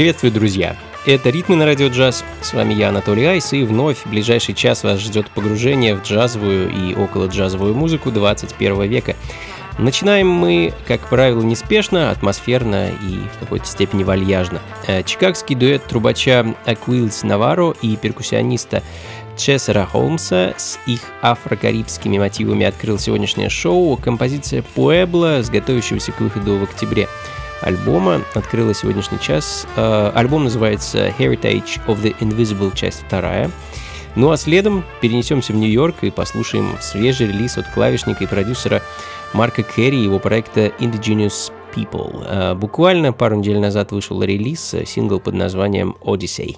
Приветствую, друзья! Это «Ритмы на радио джаз». С вами я, Анатолий Айс, и вновь в ближайший час вас ждет погружение в джазовую и около джазовую музыку 21 века. Начинаем мы, как правило, неспешно, атмосферно и в какой-то степени вальяжно. Э, чикагский дуэт трубача Акуилс Наваро и перкуссиониста Чесера Холмса с их афро-карибскими мотивами открыл сегодняшнее шоу композиция «Пуэбло», с готовящегося к выходу в октябре альбома открыла сегодняшний час. Э, альбом называется Heritage of the Invisible, часть вторая. Ну а следом перенесемся в Нью-Йорк и послушаем свежий релиз от клавишника и продюсера Марка Керри и его проекта Indigenous People. Э, буквально пару недель назад вышел релиз, э, сингл под названием Odyssey.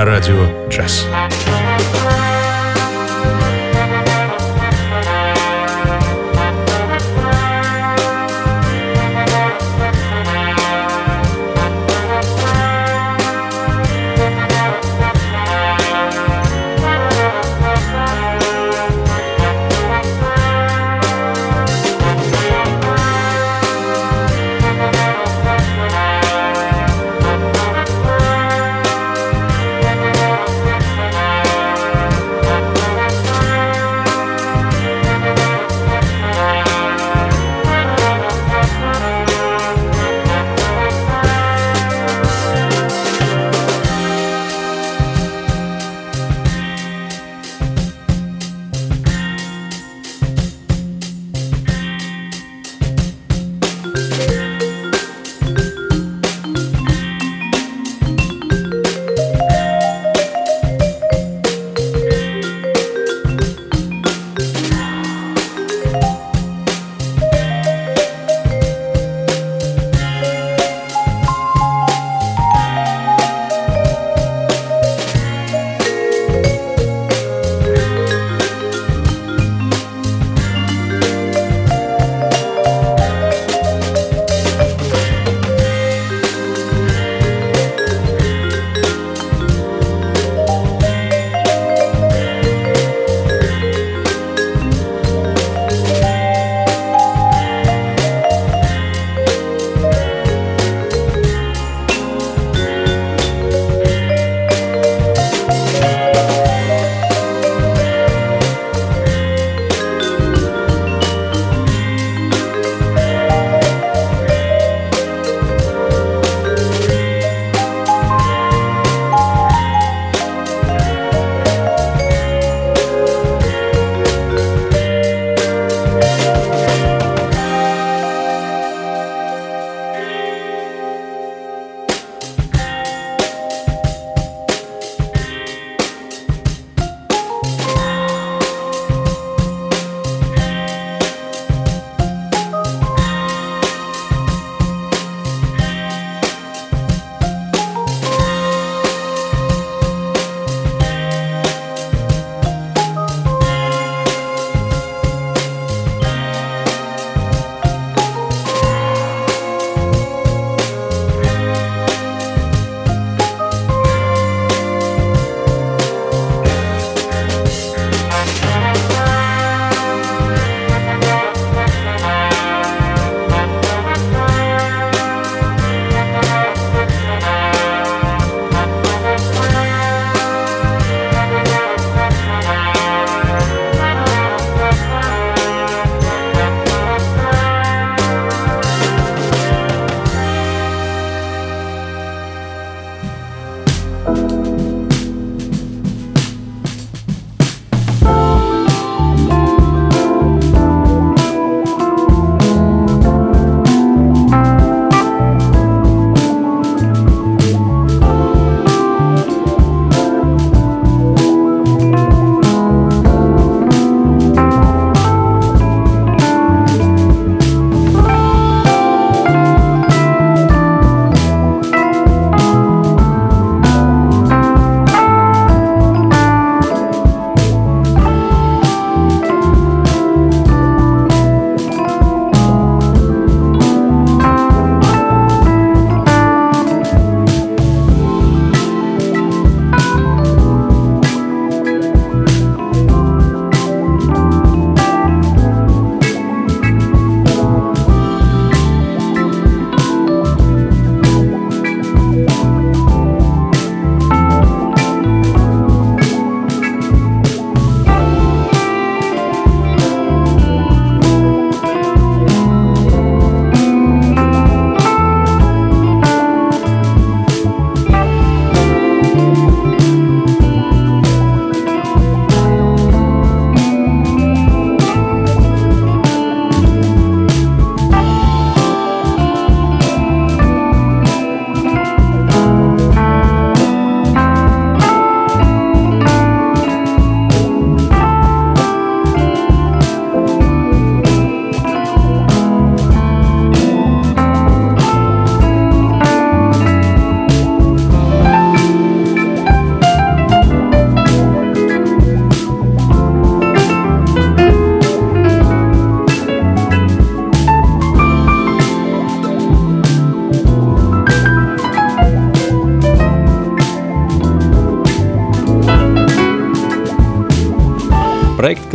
На радио «Джаз».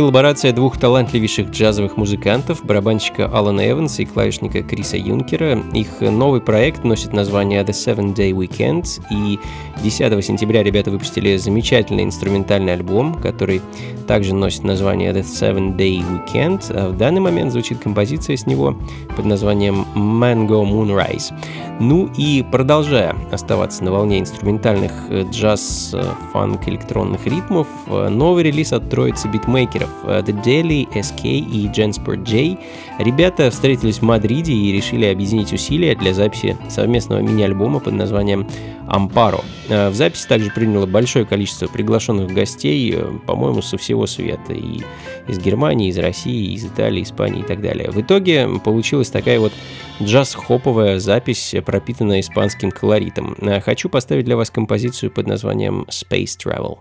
Коллаборация двух талантливейших джазовых музыкантов, барабанщика Алана Эванса и клавишника Криса Юнкера. Их новый проект носит название The Seven Day Weekend, и 10 сентября ребята выпустили замечательный инструментальный альбом, который также носит название The Seven Day Weekend. А в данный момент звучит композиция с него под названием Mango Moonrise. Ну и продолжая оставаться на волне инструментальных э, джаз, э, фанк, электронных ритмов, э, новый релиз от троицы битмейкеров The Daily, SK и Gensport J. Ребята встретились в Мадриде и решили объединить усилия для записи совместного мини-альбома под названием Ампаро. В записи также приняло большое количество приглашенных гостей, по-моему, со всего света, и из Германии, из России, из Италии, Испании и так далее. В итоге получилась такая вот джаз-хоповая запись, пропитанная испанским колоритом. Хочу поставить для вас композицию под названием Space Travel.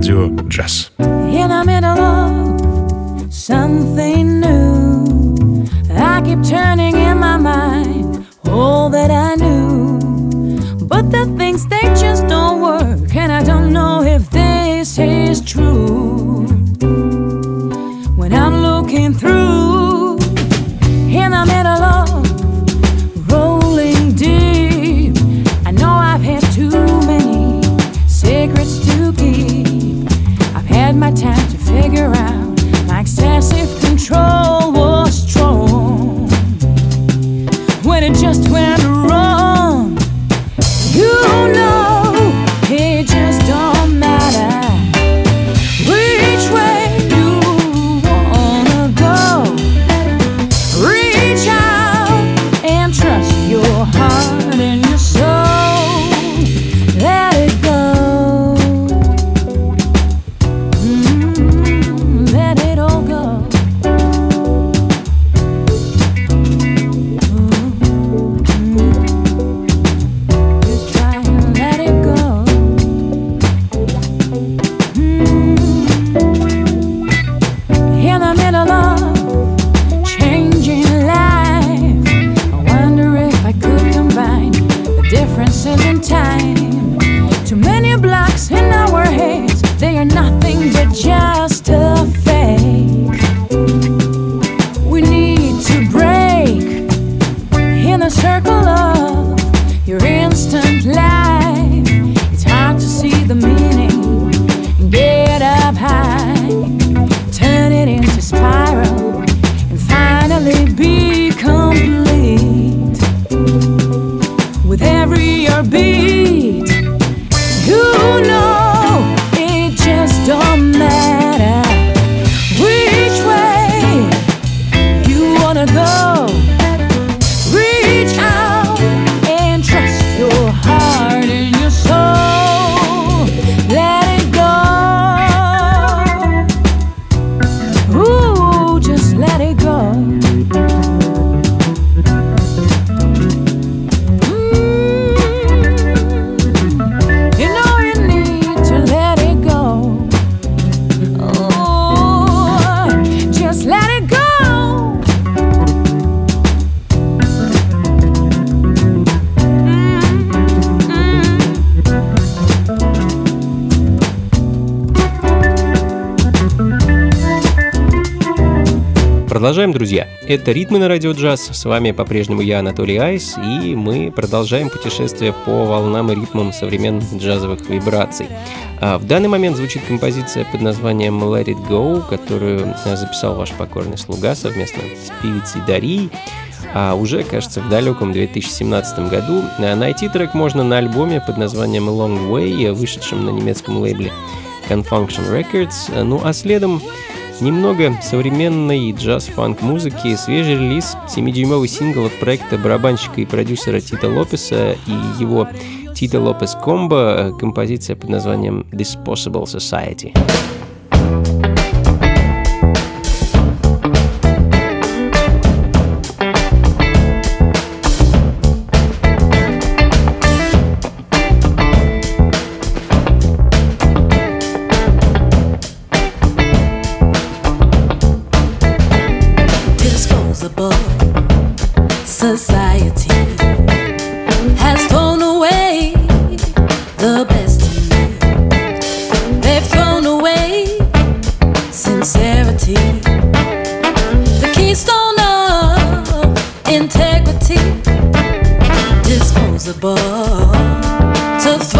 Radio Jazz. Продолжаем, друзья. Это «Ритмы на радио джаз». С вами по-прежнему я, Анатолий Айс, и мы продолжаем путешествие по волнам и ритмам современных джазовых вибраций. А в данный момент звучит композиция под названием «Let It Go», которую записал ваш покорный слуга совместно с певицей Дарией. А уже, кажется, в далеком 2017 году найти трек можно на альбоме под названием Long Way, вышедшем на немецком лейбле Confunction Records. Ну а следом Немного современной джаз-фанк музыки, свежий релиз 7-дюймовый сингл от проекта барабанщика и продюсера Тита Лопеса и его Тита Лопес Комбо, композиция под названием Disposable Society. to throw.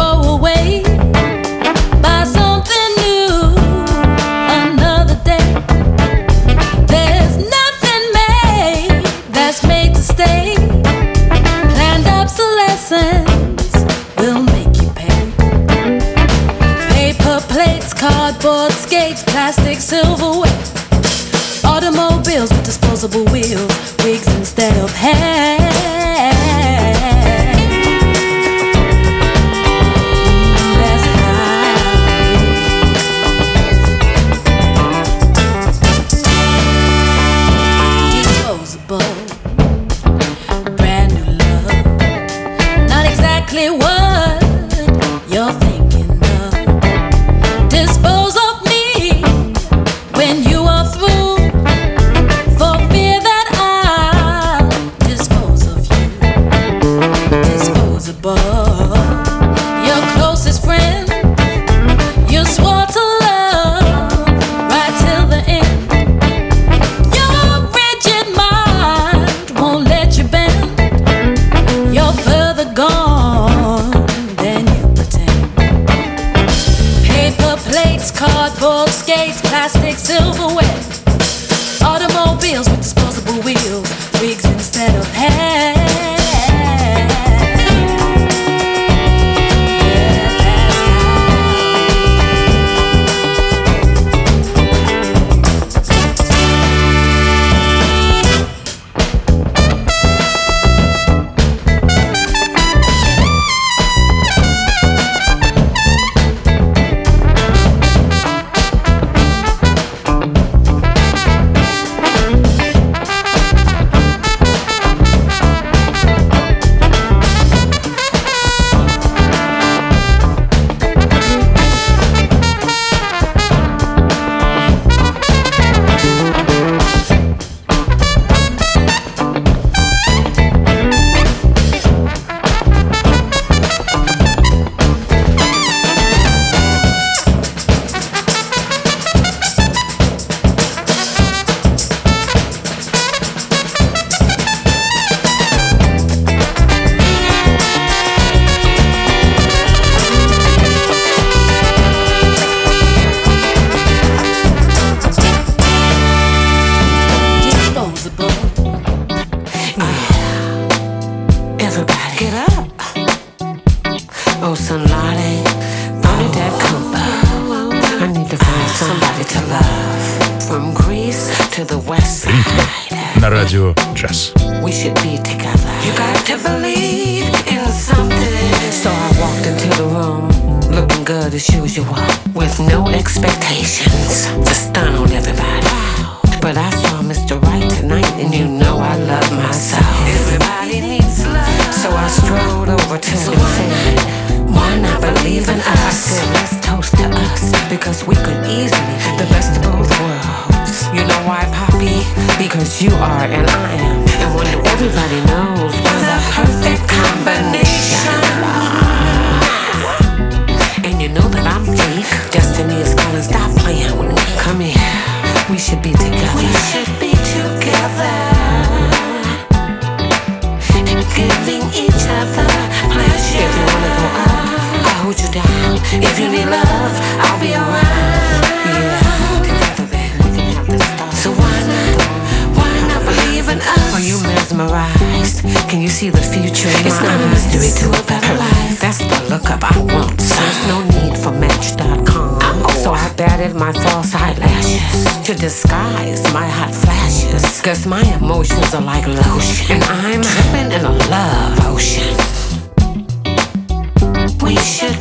If you need love, I'll be around. Yeah. So why not? Why not believe in us? Are you mesmerized? Can you see the future? In it's not a mystery to a better life. That's the lookup I want. There's no need for Match.com. So I batted my false eyelashes to disguise my hot flashes. Cause my emotions are like lotion. And I'm dripping in a love ocean. We should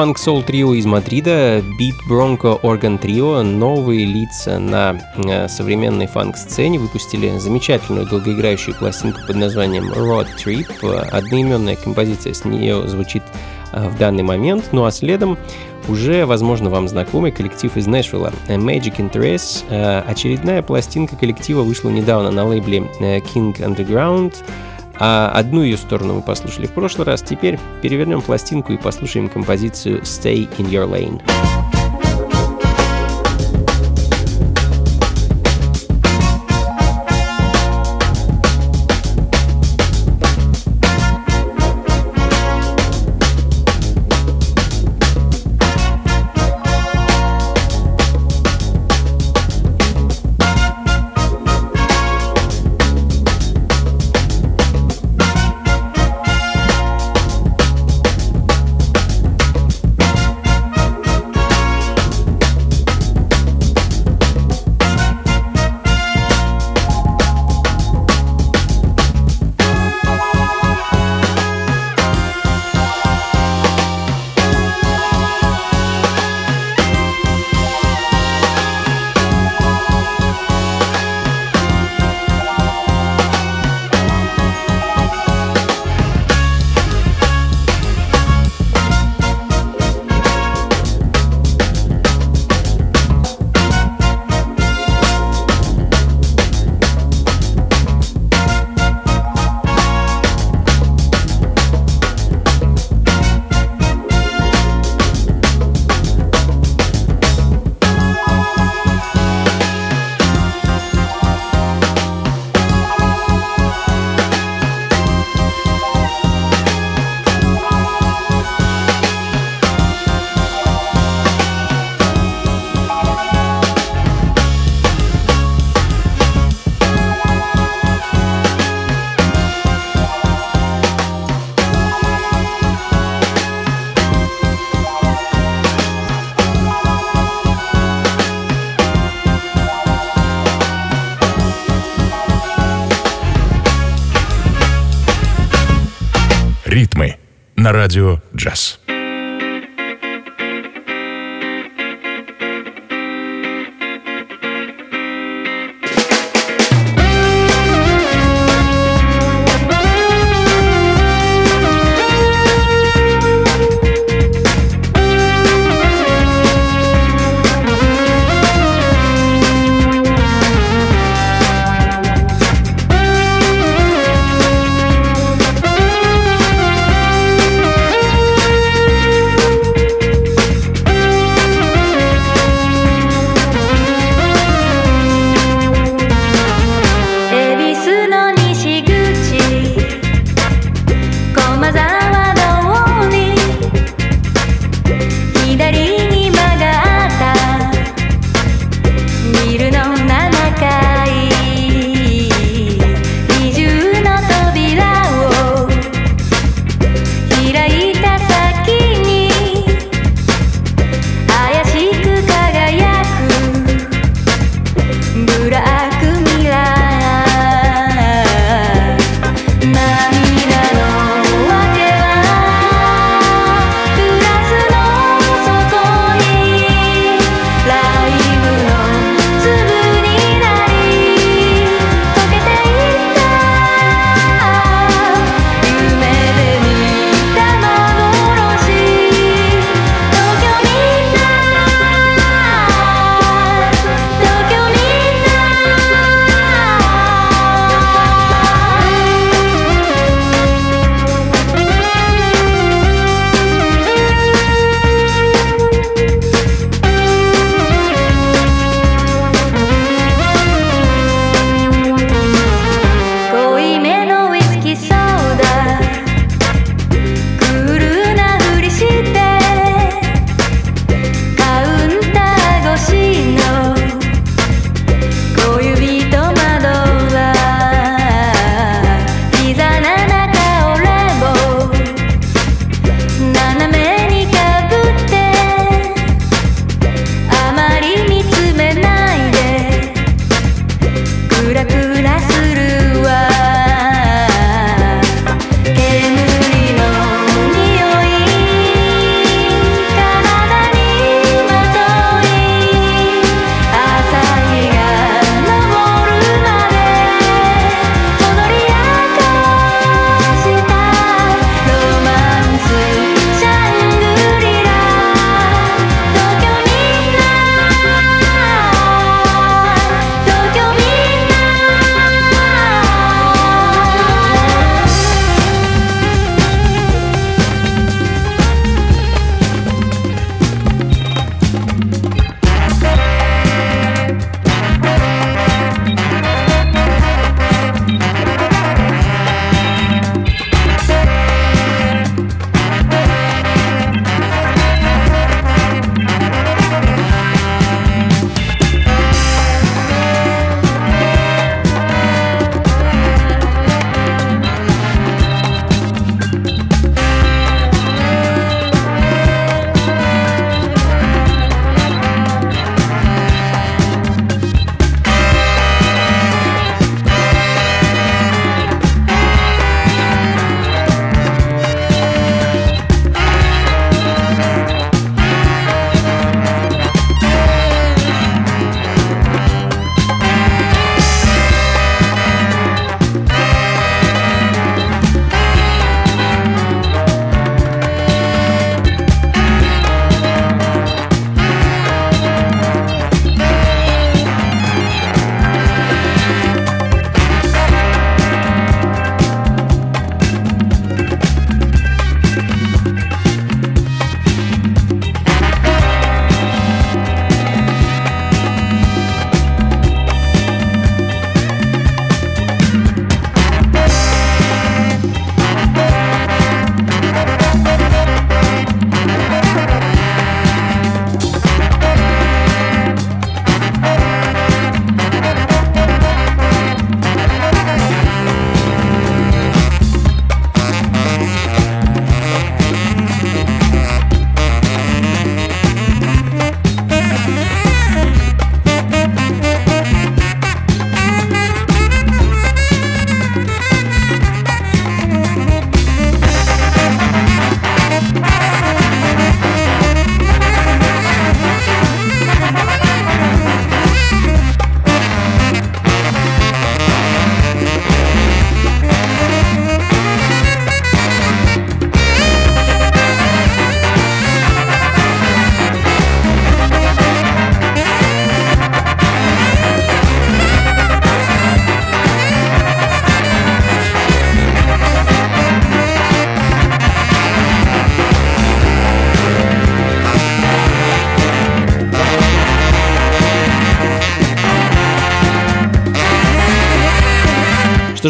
Фанк Soul Трио из Мадрида, Beat Bronco Organ Trio, новые лица на э, современной фанк-сцене, выпустили замечательную долгоиграющую пластинку под названием Road Trip. Одноименная композиция с нее звучит э, в данный момент, ну а следом уже, возможно, вам знакомый коллектив из Нэшвилла Magic Interest. Э, очередная пластинка коллектива вышла недавно на лейбле King Underground. А одну ее сторону мы послушали в прошлый раз. Теперь перевернем пластинку и послушаем композицию Stay in Your Lane.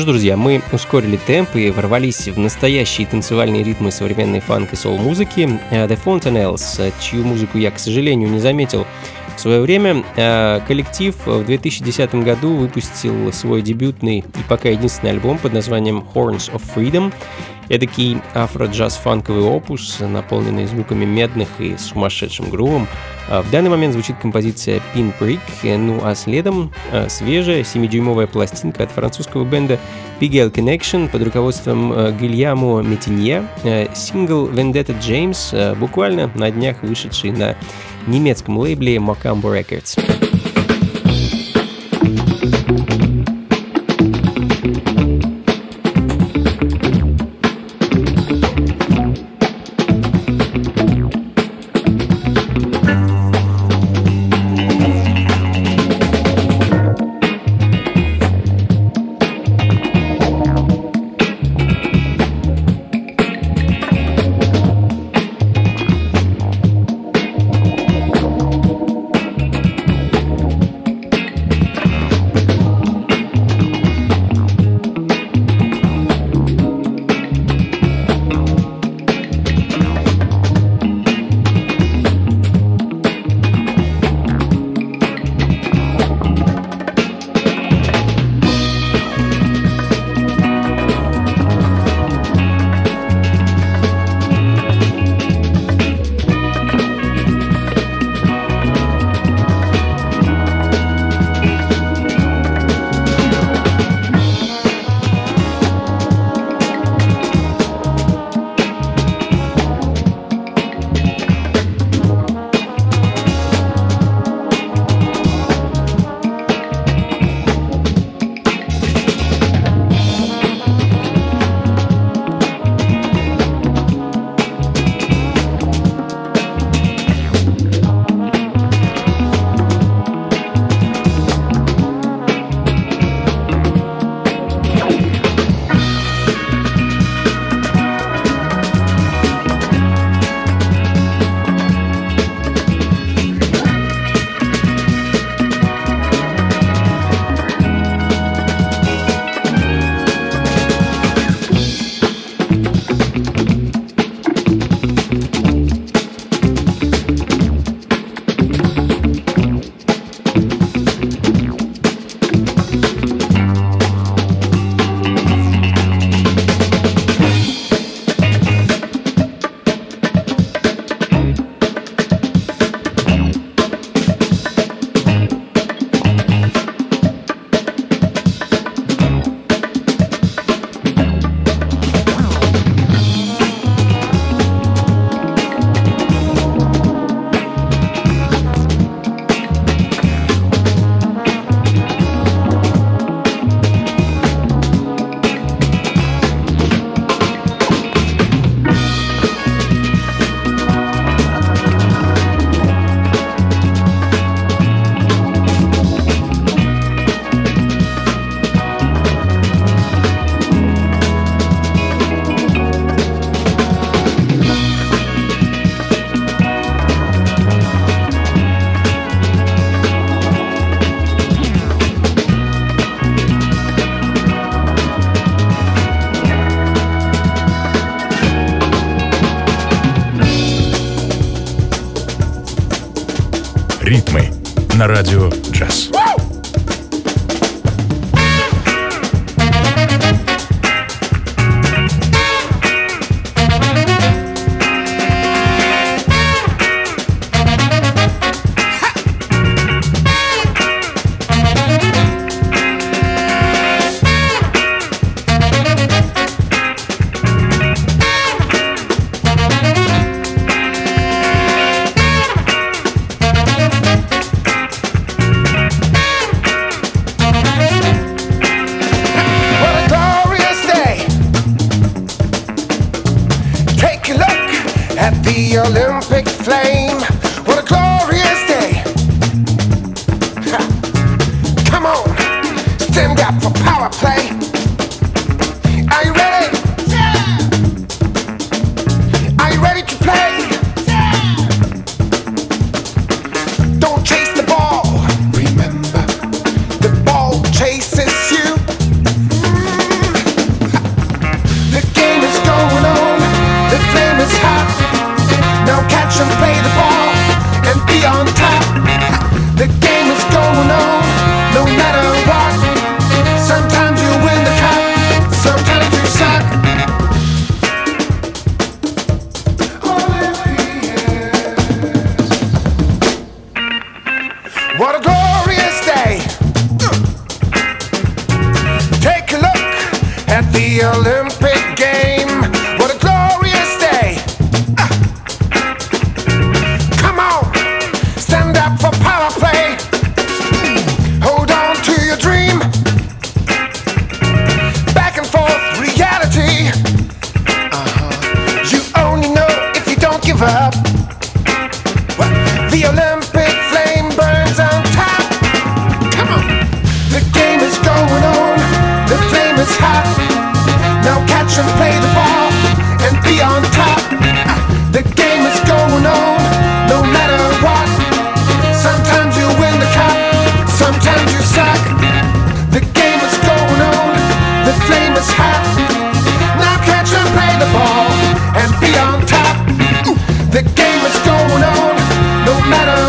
Ж, друзья, мы ускорили темп и ворвались в настоящие танцевальные ритмы современной фанк и соул-музыки. Э, The Fontanelles, э, чью музыку я, к сожалению, не заметил в свое время, э, коллектив в 2010 году выпустил свой дебютный и пока единственный альбом под названием Horns of Freedom. Эдакий афро-джаз-фанковый опус, наполненный звуками медных и сумасшедшим грувом. А в данный момент звучит композиция Pinprick, ну а следом э, свежая 7-дюймовая пластинка от французского бенда Pigel Connection под руководством э, Гильямо Метинье, сингл Vendetta James, буквально на днях вышедший на немецком лейбле Mocambo Records. be on top. The game is going on, no matter what. Sometimes you win the cup, sometimes you suck. The game is going on, the flame is hot. Now catch and play the ball and be on top. The game is going on, no matter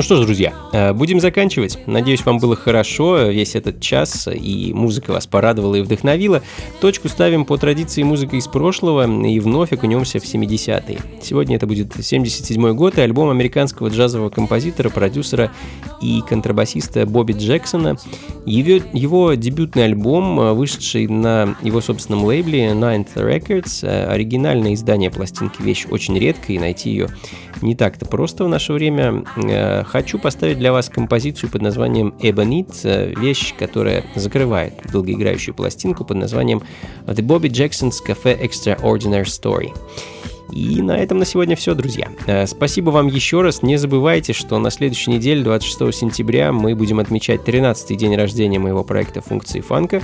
Ну что ж, друзья, будем заканчивать. Надеюсь, вам было хорошо весь этот час, и музыка вас порадовала и вдохновила. Точку ставим по традиции музыка из прошлого и вновь окунемся в 70-е. Сегодня это будет 77 год и альбом американского джазового композитора, продюсера и контрабасиста Бобби Джексона. Его, его дебютный альбом, э, вышедший на его собственном лейбле Ninth Records, э, оригинальное издание пластинки вещь очень редкая, и найти ее не так-то просто в наше время. Э, хочу поставить для вас композицию под названием Ebonite, вещь, которая закрывает долгоиграющую пластинку под названием The Bobby Jackson's Cafe Extraordinary Story. И на этом на сегодня все, друзья. Э, спасибо вам еще раз. Не забывайте, что на следующей неделе, 26 сентября, мы будем отмечать 13-й день рождения моего проекта «Функции фанка».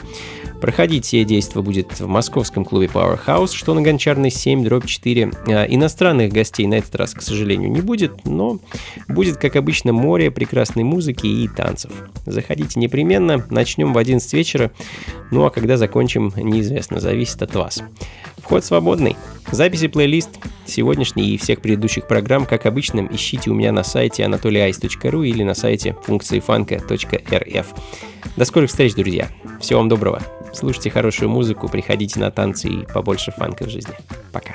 Проходить все действия будет в московском клубе Powerhouse, что на Гончарной 7, дробь 4. Э, иностранных гостей на этот раз, к сожалению, не будет, но будет, как обычно, море прекрасной музыки и танцев. Заходите непременно, начнем в 11 вечера, ну а когда закончим, неизвестно, зависит от вас. Вход свободный. Записи плейлист сегодняшний и всех предыдущих программ, как обычно, ищите у меня на сайте anatolyice.ru или на сайте функциифанка.рф. До скорых встреч, друзья. Всего вам доброго. Слушайте хорошую музыку, приходите на танцы и побольше фанка в жизни. Пока.